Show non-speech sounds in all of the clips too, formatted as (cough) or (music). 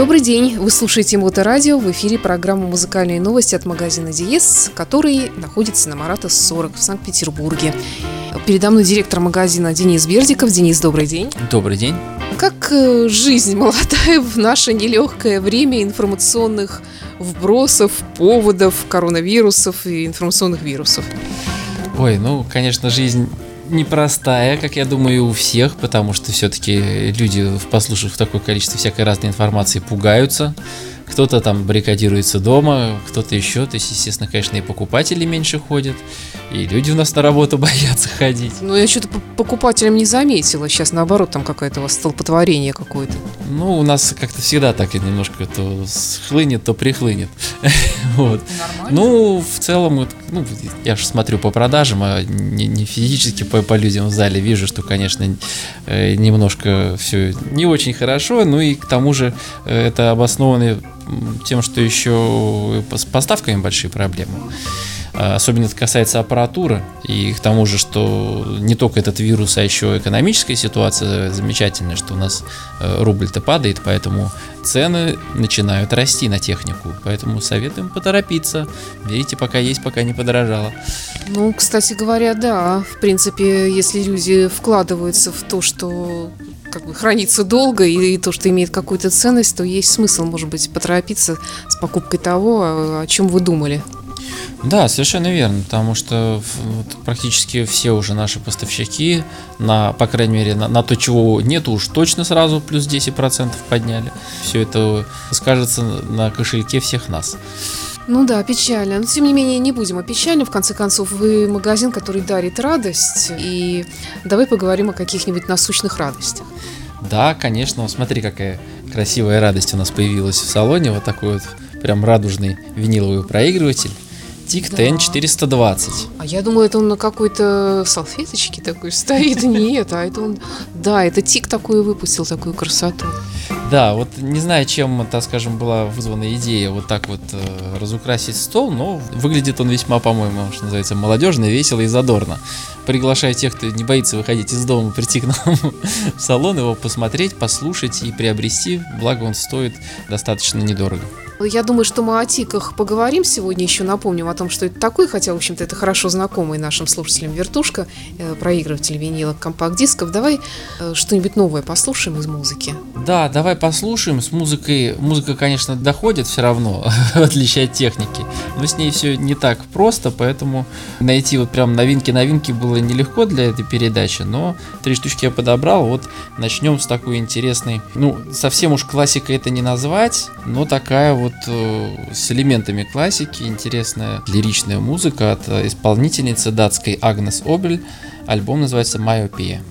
Добрый день! Вы слушаете Моторадио. В эфире программа «Музыкальные новости» от магазина Диес, который находится на Марата 40 в Санкт-Петербурге. Передо мной директор магазина Денис Бердиков. Денис, добрый день. Добрый день. Как э, жизнь молодая в наше нелегкое время информационных вбросов, поводов, коронавирусов и информационных вирусов? Ой, ну, конечно, жизнь непростая, как я думаю, у всех, потому что все-таки люди, послушав такое количество всякой разной информации, пугаются кто-то там баррикадируется дома, кто-то еще. То есть, естественно, конечно, и покупатели меньше ходят, и люди у нас на работу (laughs) боятся ходить. Ну, я что-то по покупателям не заметила. Сейчас, наоборот, там какое-то у вас столпотворение какое-то. Ну, у нас как-то всегда так немножко то схлынет, то прихлынет. (laughs) вот. Ну, в целом, ну, я же смотрю по продажам, а не, не физически по, по людям в зале вижу, что, конечно, э, немножко все не очень хорошо, ну и к тому же э, это обоснованные тем, что еще с поставками большие проблемы. А, особенно это касается аппаратуры. И к тому же, что не только этот вирус, а еще экономическая ситуация замечательная, что у нас э, рубль-то падает, поэтому цены начинают расти на технику. Поэтому советуем поторопиться. Берите пока есть, пока не подорожало. Ну, кстати говоря, да. В принципе, если люди вкладываются в то, что как бы хранится долго и, и то, что имеет какую-то ценность, то есть смысл, может быть, поторопиться с покупкой того, о, чем вы думали. Да, совершенно верно, потому что вот, практически все уже наши поставщики, на, по крайней мере, на, на то, чего нет, уж точно сразу плюс 10% подняли. Все это скажется на кошельке всех нас. Ну да, печально. Но тем не менее, не будем о печали. В конце концов, вы магазин, который дарит радость. И давай поговорим о каких-нибудь насущных радостях. Да, конечно. Смотри, какая красивая радость у нас появилась в салоне. Вот такой вот прям радужный виниловый проигрыватель. Тик да. 420. А я думала, это он на какой-то салфеточке такой (laughs) стоит. Нет, а это он... Да, это Тик такой выпустил, такую красоту. Да, вот не знаю, чем, так скажем, была вызвана идея вот так вот э, разукрасить стол, но выглядит он весьма, по-моему, что называется, молодежно, весело и задорно. Приглашаю тех, кто не боится выходить из дома, (laughs) прийти к нам в салон, его посмотреть, послушать и приобрести, благо он стоит достаточно недорого. Я думаю, что мы о тиках поговорим сегодня, еще напомним о том, что это такое, хотя, в общем-то, это хорошо знакомый нашим слушателям вертушка, э, проигрыватель винилок, компакт-дисков. Давай э, что-нибудь новое послушаем из музыки. Да, давай послушаем. С музыкой, музыка, конечно, доходит все равно, (laughs) в отличие от техники, но с ней все не так просто, поэтому найти вот прям новинки-новинки было нелегко для этой передачи, но три штучки я подобрал. Вот начнем с такой интересной, ну, совсем уж классикой это не назвать, но такая вот э, с элементами классики, интересная лиричная музыка от э, исполнительницы датской Агнес Обель. Альбом называется «Майопия».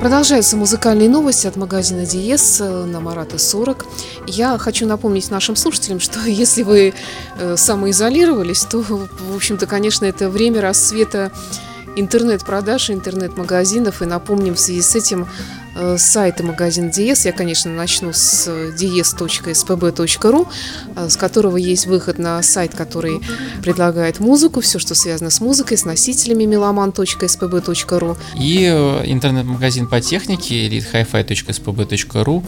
Продолжаются музыкальные новости от магазина Диес э, на Марата 40. Я хочу напомнить нашим слушателям, что (laughs) если вы э, самоизолировались, то, в общем-то, конечно, это время расцвета интернет-продаж, интернет-магазинов. И напомним в связи с этим Э, сайта магазин Диес. Я, конечно, начну с dies.spb.ru, э, с которого есть выход на сайт, который предлагает музыку, все, что связано с музыкой, с носителями meloman.spb.ru. И э, интернет-магазин по технике elitehifi.spb.ru.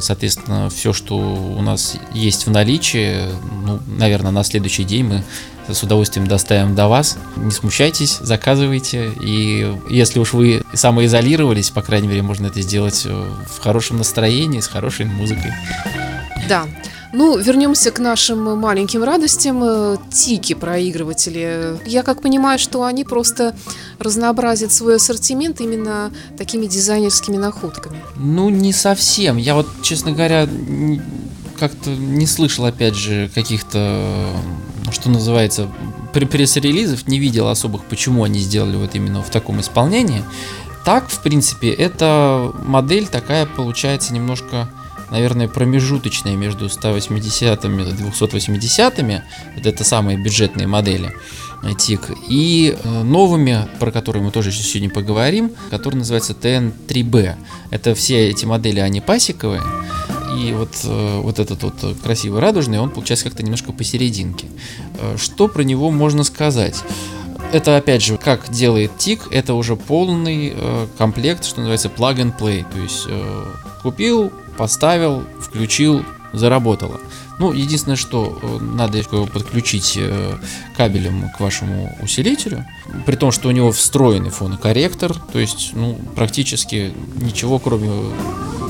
Соответственно, все, что у нас есть в наличии, ну, наверное, на следующий день мы с удовольствием доставим до вас. Не смущайтесь, заказывайте. И если уж вы самоизолировались, по крайней мере, можно это сделать э, в хорошем настроении, с хорошей музыкой. Да. Ну, вернемся к нашим маленьким радостям. Э, тики проигрыватели. Я как понимаю, что они просто разнообразят свой ассортимент именно такими дизайнерскими находками. Ну, не совсем. Я вот, честно говоря, как-то не слышал, опять же, каких-то что называется, пресс-релизов, не видел особых, почему они сделали вот именно в таком исполнении. Так, в принципе, эта модель такая получается немножко, наверное, промежуточная между 180-ми и 280-ми. Вот это самые бюджетные модели ТИК. И э, новыми, про которые мы тоже сегодня поговорим, которые называются TN3B. Это все эти модели, они пасековые. И вот, э, вот этот вот красивый радужный, он получается как-то немножко посерединке. Э, что про него можно сказать? Это опять же, как делает ТИК, это уже полный э, комплект, что называется plug and play. То есть э, купил, поставил, включил, заработало. Ну, единственное, что э, надо его подключить э, кабелем к вашему усилителю, при том, что у него встроенный фонокорректор, то есть, ну, практически ничего, кроме,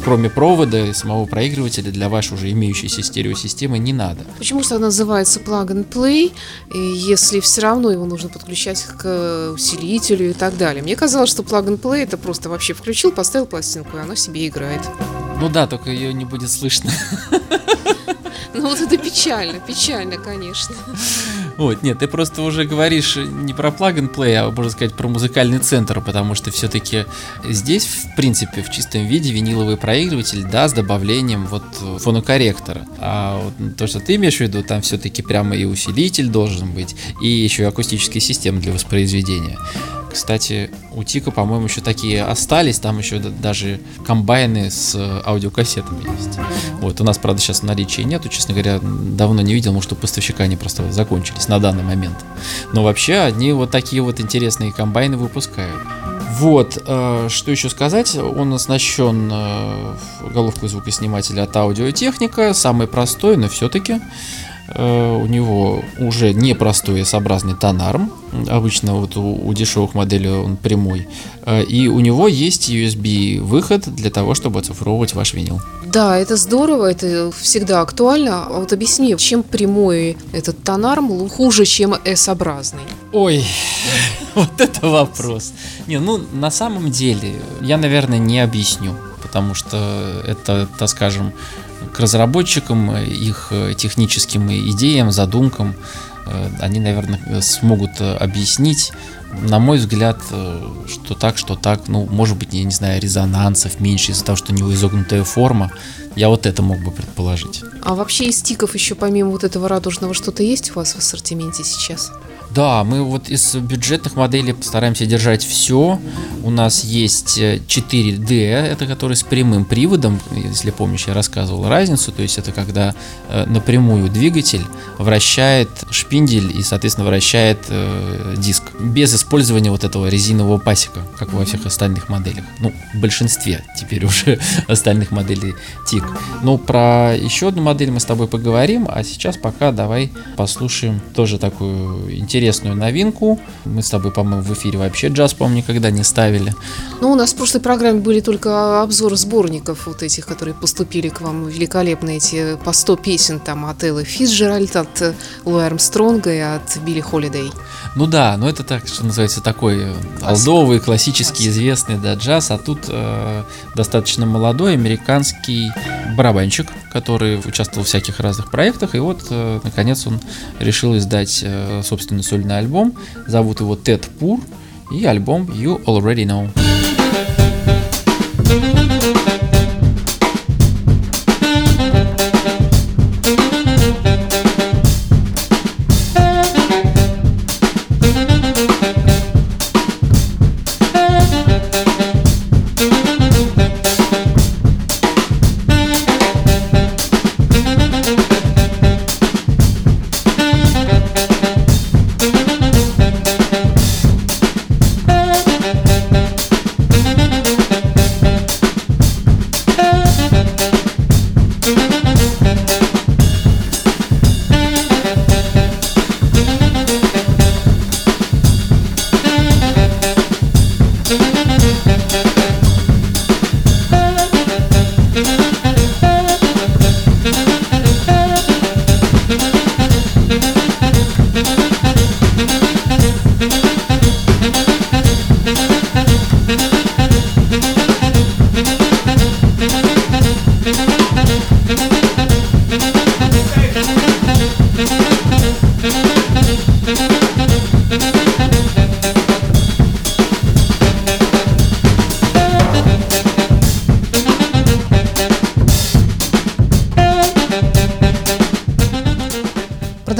кроме провода и самого проигрывателя для вашей уже имеющейся стереосистемы не надо. Почему же это называется plug and play, если все равно его нужно подключать к усилителю и так далее? Мне казалось, что plug and play это просто вообще включил, поставил пластинку, и она себе играет. Ну да, только ее не будет слышно. (laughs) Ну вот это печально, печально, конечно. Вот, нет, ты просто уже говоришь не про plug and а можно сказать про музыкальный центр, потому что все-таки здесь, в принципе, в чистом виде виниловый проигрыватель, да, с добавлением вот фонокорректора. А вот то, что ты имеешь в виду, там все-таки прямо и усилитель должен быть, и еще и акустическая система для воспроизведения. Кстати, у Тика, по-моему, еще такие остались. Там еще даже комбайны с аудиокассетами есть. Вот, у нас, правда, сейчас наличия нету. Честно говоря, давно не видел, может, у поставщика они просто закончились на данный момент. Но вообще, они вот такие вот интересные комбайны выпускают. Вот, э, что еще сказать, он оснащен э, головкой звукоснимателя от аудиотехника, самый простой, но все-таки Э, у него уже непростой S-образный тонарм. Обычно вот у, у дешевых моделей он прямой. Э, и у него есть USB выход для того, чтобы оцифровывать ваш винил. Да, это здорово, это всегда актуально. А вот объясни, чем прямой этот тонарм хуже, чем S-образный? Ой, (laughs) вот это вопрос. Не, ну на самом деле я, наверное, не объясню, потому что это, так скажем, к разработчикам, их э, техническим идеям, задумкам, э, они, наверное, смогут э, объяснить, на мой взгляд, что так, что так, ну, может быть, я не знаю, резонансов меньше из-за того, что у него изогнутая форма. Я вот это мог бы предположить. А вообще из стиков еще помимо вот этого радужного что-то есть у вас в ассортименте сейчас? Да, мы вот из бюджетных моделей стараемся держать все. У нас есть 4D, э, это который с прямым приводом, если помнишь, я рассказывал разницу, то есть это когда э, напрямую двигатель вращает шпиндель и, соответственно, вращает э, диск без использования вот этого резинового пасека, как во всех остальных моделях. Ну, в большинстве теперь (laughs) уже остальных моделей ТИК. Ну, про еще одну модель мы с тобой поговорим, а сейчас пока давай послушаем тоже такую интересную интересную новинку. Мы с тобой, по-моему, в эфире вообще джаз, по-моему, никогда не ставили. Ну, у нас в прошлой программе были только обзоры сборников вот этих, которые поступили к вам великолепные эти по 100 песен там от Эллы Фицджеральд, от Луи Армстронга и от Билли Холидей. Ну да, но это так, что называется, такой э, алдовый, классический, известный да, джаз, а тут э, достаточно молодой американский барабанщик, который участвовал в всяких разных проектах, и вот, э, наконец, он решил издать э, собственный сольный альбом. Зовут его Тед Пур, и альбом You Already Know.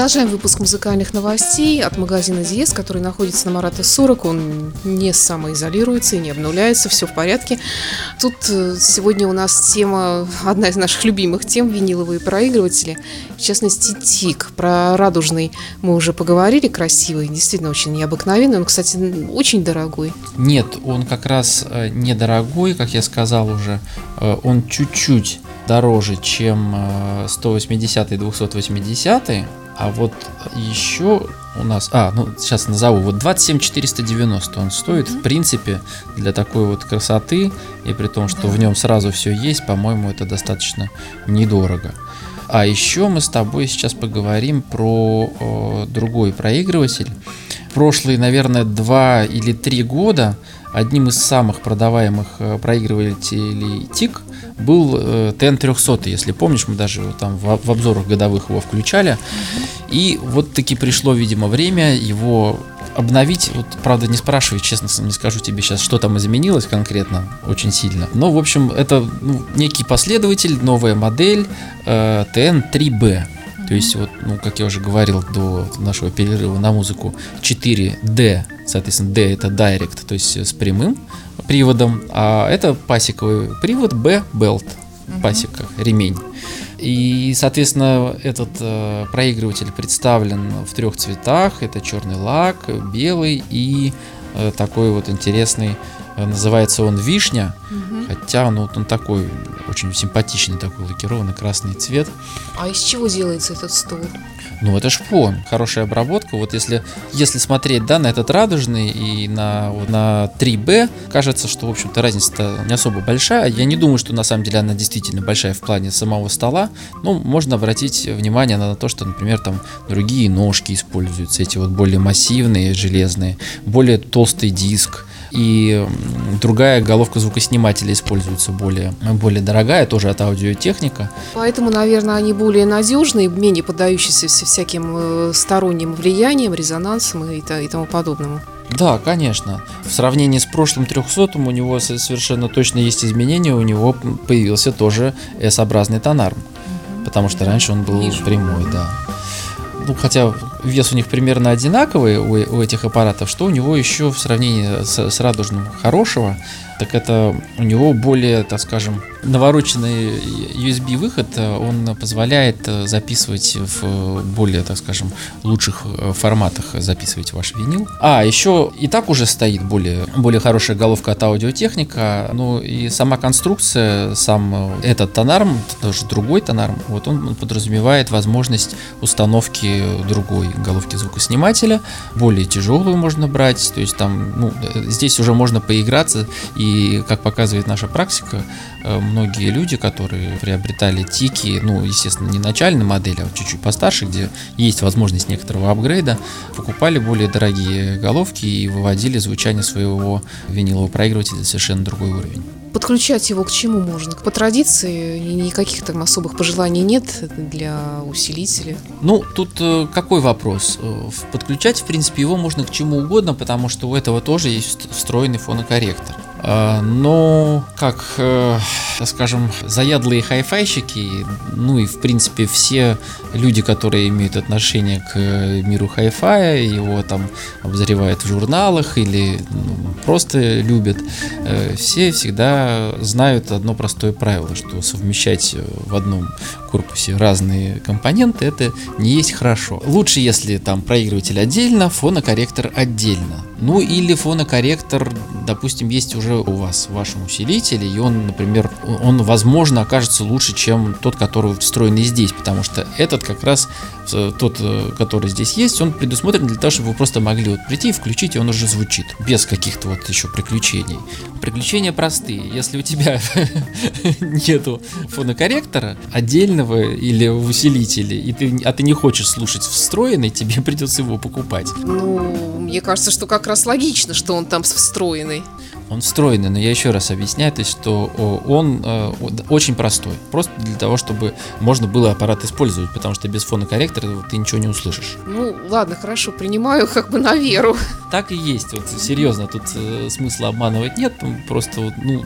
Продолжаем выпуск музыкальных новостей от магазина Диес, который находится на Марата 40. Он не самоизолируется и не обнуляется, все в порядке. Тут э, сегодня у нас тема, одна из наших любимых тем, виниловые проигрыватели. В частности, ТИК. Про радужный мы уже поговорили, красивый, действительно очень необыкновенный. Он, кстати, очень дорогой. Нет, он как раз э, недорогой, как я сказал уже. Э, он чуть-чуть дороже, чем 180 и 280 а вот еще у нас, а, ну сейчас назову, вот 27 490 он стоит, mm-hmm. в принципе, для такой вот красоты, и при том, что да. в нем сразу все есть, по-моему, это достаточно недорого. А еще мы с тобой сейчас поговорим про о, другой проигрыватель. Прошлые, наверное, два или три года одним из самых продаваемых э, проигрывателей ТИК – был э, TN300, если помнишь, мы даже там в обзорах годовых его включали. И вот таки пришло, видимо, время его обновить, вот, правда, не спрашивай, честно не скажу тебе сейчас, что там изменилось конкретно, очень сильно. Но, в общем, это ну, некий последователь, новая модель э, TN3B. То есть, вот, ну, как я уже говорил до нашего перерыва на музыку, 4D, соответственно, D это Direct, то есть с прямым приводом, а это пасековый привод B belt, пасека, ремень. И, соответственно, этот э, проигрыватель представлен в трех цветах. Это черный лак, белый и э, такой вот интересный, называется он вишня. Угу. Хотя ну, он такой очень симпатичный, такой лакированный красный цвет. А из чего делается этот стол? Ну, это шпон, хорошая обработка. Вот если, если смотреть, да, на этот радужный и на, на 3B, кажется, что, в общем-то, разница не особо большая. Я не думаю, что на самом деле она действительно большая в плане самого стола. Но можно обратить внимание на то, что, например, там другие ножки используются, эти вот более массивные, железные, более толстый диск и другая головка звукоснимателя используется более, более дорогая, тоже от аудиотехника. Поэтому, наверное, они более надежные, менее поддающиеся всяким э, сторонним влияниям, резонансам и, и тому подобному. Да, конечно. В сравнении с прошлым 300 у него совершенно точно есть изменения. У него появился тоже S-образный тонарм. Потому что раньше он был прямой, да ну, хотя вес у них примерно одинаковый у, у этих аппаратов, что у него еще в сравнении с, с радужным хорошего, так это у него более, так скажем, навороченный USB выход, э, он позволяет э, записывать в более, так скажем, лучших э, форматах записывать ваш винил. А, еще и так уже стоит более, более хорошая головка от аудиотехника, ну и сама конструкция, сам этот тонарм, тоже другой тонарм, вот он подразумевает возможность установки другой головки звукоснимателя, более тяжелую можно брать, то есть там, ну, здесь уже можно поиграться и как показывает наша практика, э, многие люди, которые приобретали тики, ну, естественно, не начальной модели, а чуть-чуть постарше, где есть возможность некоторого апгрейда, покупали более дорогие головки и выводили звучание своего винилового проигрывателя на совершенно другой уровень. Подключать его к чему можно? По традиции никаких там особых пожеланий нет для усилителя? Ну, тут э, какой вопрос? Э, подключать, в принципе, его можно к чему угодно, потому что у этого тоже есть встроенный фонокорректор. А, но как, э, скажем, заядлые хай-файщики, ну и в принципе все люди, которые имеют отношение к миру хай-фая, его там обозревают в журналах или ну, просто любят, э, все всегда знают одно простое правило, что совмещать в одном корпусе разные компоненты это не есть хорошо. Лучше, если там проигрыватель отдельно, фонокорректор отдельно. Ну или фонокорректор, допустим, есть уже у вас в вашем усилителе, и он, например, он, возможно, окажется лучше, чем тот, который встроенный здесь, потому что этот как раз, тот, э, который здесь есть, он предусмотрен для того, чтобы вы просто могли вот прийти и включить, и он уже звучит, без каких-то вот еще приключений. Приключения простые. Если у тебя (laughs) нету фонокорректора отдельного или в усилителе, и ты, а ты не хочешь слушать встроенный, тебе придется его покупать. Ну, мне кажется, что как раз логично, что он там встроенный. Он встроенный, но я еще раз объясняю, то есть, что он э, очень простой. Просто для того, чтобы можно было аппарат использовать, потому что без фонокорректора ты ничего не услышишь. Ну, ладно, хорошо, принимаю как бы на веру. Так и есть, вот серьезно, тут э, смысла обманывать нет, просто, ну,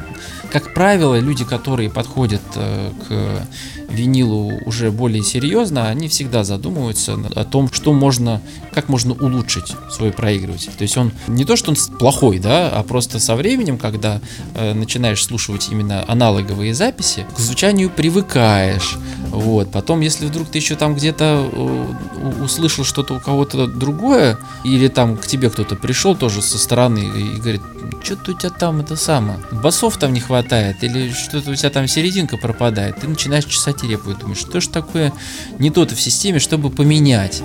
как правило, люди, которые подходят э, к винилу уже более серьезно, они всегда задумываются о том, что можно, как можно улучшить свой проигрыватель. То есть он не то, что он плохой, да, а просто со временем, когда э, начинаешь слушать именно аналоговые записи, к звучанию привыкаешь. Вот. Потом, если вдруг ты еще там где-то э, услышал что-то у кого-то другое, или там к тебе кто-то пришел тоже со стороны и говорит, что-то у тебя там это самое, басов там не хватает, или что-то у тебя там серединка пропадает, ты начинаешь чесать репу думаешь, что же такое не то-то в системе, чтобы поменять.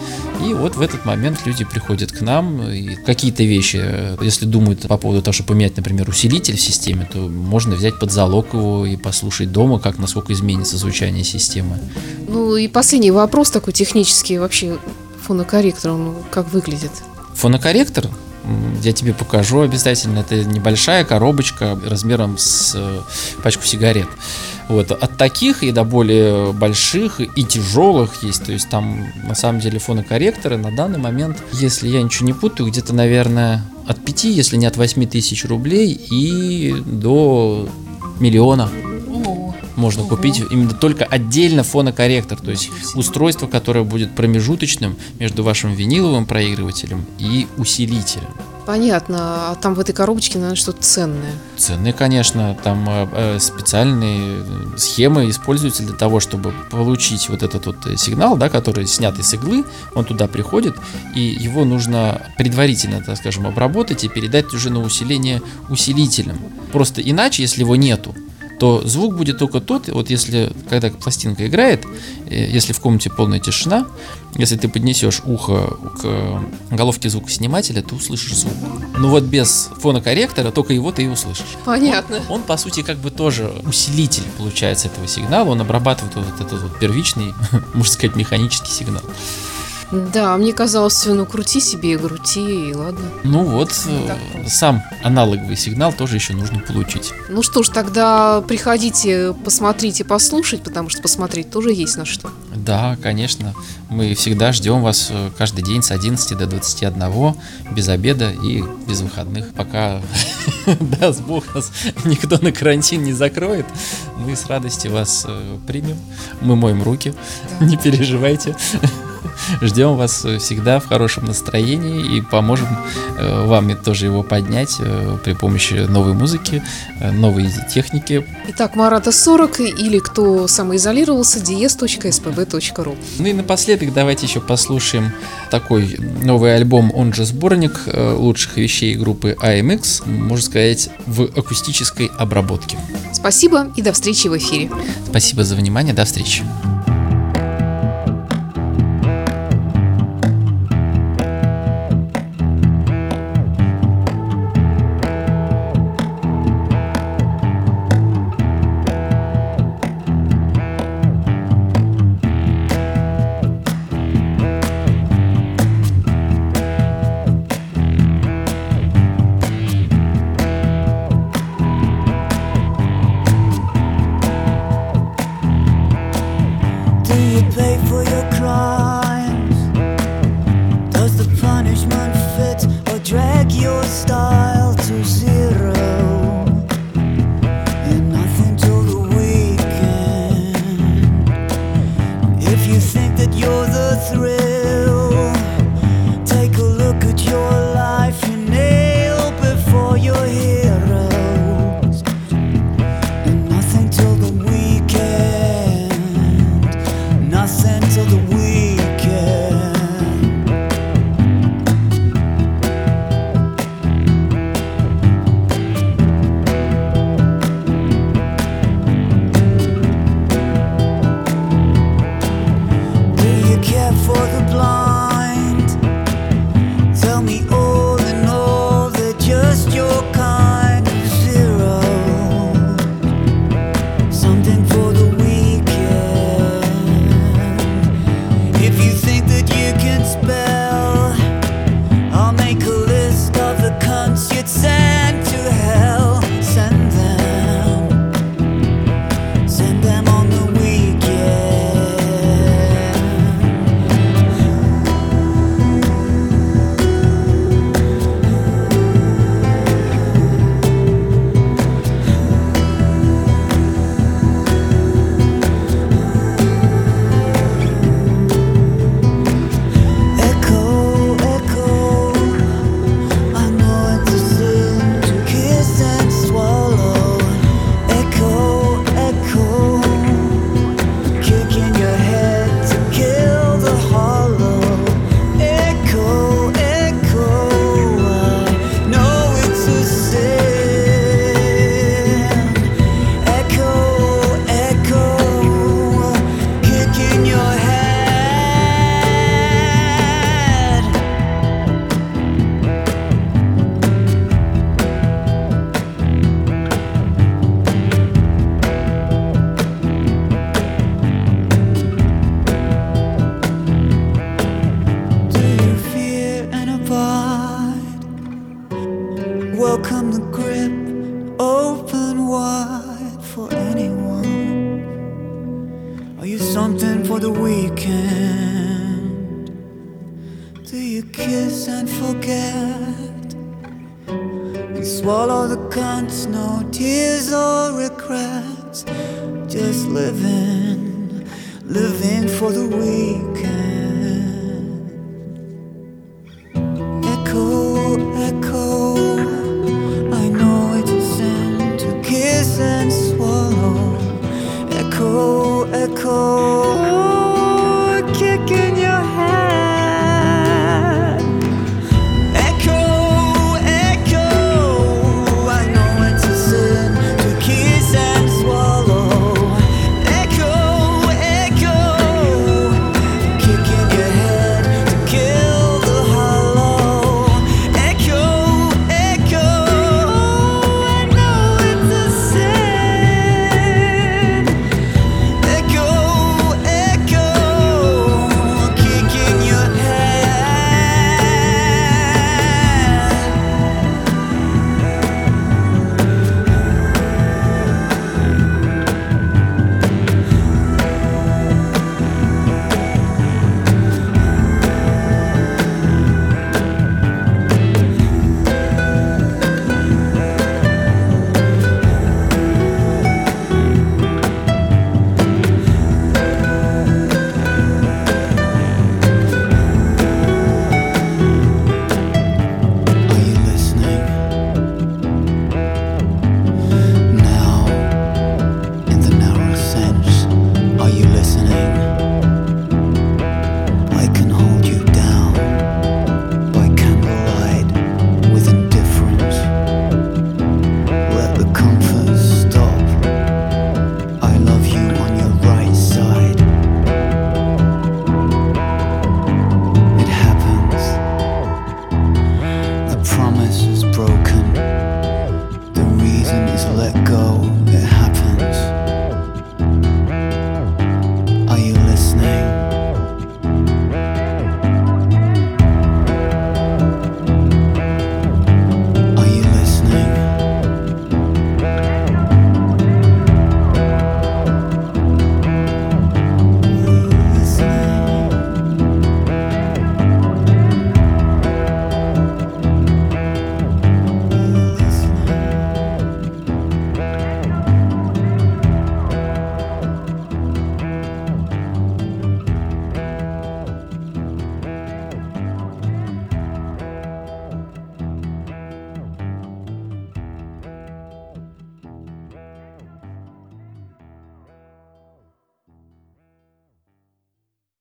И вот в этот момент люди приходят к нам, и какие-то вещи, если думают по поводу того, чтобы поменять, например, усилитель в системе, то можно взять под залог его и послушать дома, как насколько изменится звучание системы. Ну и последний вопрос такой технический, вообще фонокорректор, он как выглядит? Фонокорректор я тебе покажу обязательно. Это небольшая коробочка размером с э, пачку сигарет. Вот. От таких и до более больших и тяжелых есть. То есть там на самом деле фонокорректоры на данный момент, если я ничего не путаю, где-то, наверное, от 5, если не от 8 тысяч рублей и до миллиона можно Ого. купить именно только отдельно фонокорректор, то есть устройство, которое будет промежуточным между вашим виниловым проигрывателем и усилителем. Понятно. А там в этой коробочке, наверное, что-то ценное. Ценные, конечно. Там э, э специальные схемы используются для того, чтобы получить вот этот вот сигнал, да, который снят из иглы. Он туда приходит, и его нужно предварительно, так скажем, обработать и передать уже на усиление усилителем. Просто иначе, если его нету, то звук будет только тот, вот если, когда пластинка играет, э, если в комнате полная тишина, если ты поднесешь ухо к головке звукоснимателя, ты услышишь звук. Но вот без фонокорректора только его ты и услышишь. Понятно. Он, он по сути, как бы тоже усилитель получается этого сигнала, он обрабатывает вот этот вот первичный, (laughs) можно сказать, механический сигнал. Да, мне казалось, ну крути себе и крути, и ладно. Ну вот, э, сам аналоговый сигнал тоже еще нужно получить. Ну что ж, тогда приходите, посмотрите, послушать, потому что посмотреть тоже есть на что. Да, конечно. Мы всегда ждем вас э, каждый день с 11 до 21, без обеда и без выходных, пока, (laughs) даст Бог, нас никто на карантин не закроет. Мы с радостью вас э, примем. Мы моем руки, не переживайте. Ждем вас всегда в хорошем настроении и поможем э, вам тоже его поднять э, при помощи новой музыки, э, новой техники. Итак, Марата 40 или кто самоизолировался, dies.spb.ru Ну и напоследок давайте еще послушаем такой новый альбом, он же сборник лучших вещей группы AMX, можно сказать, в акустической обработке. Спасибо и до встречи в эфире. Спасибо за внимание, до встречи. Echo,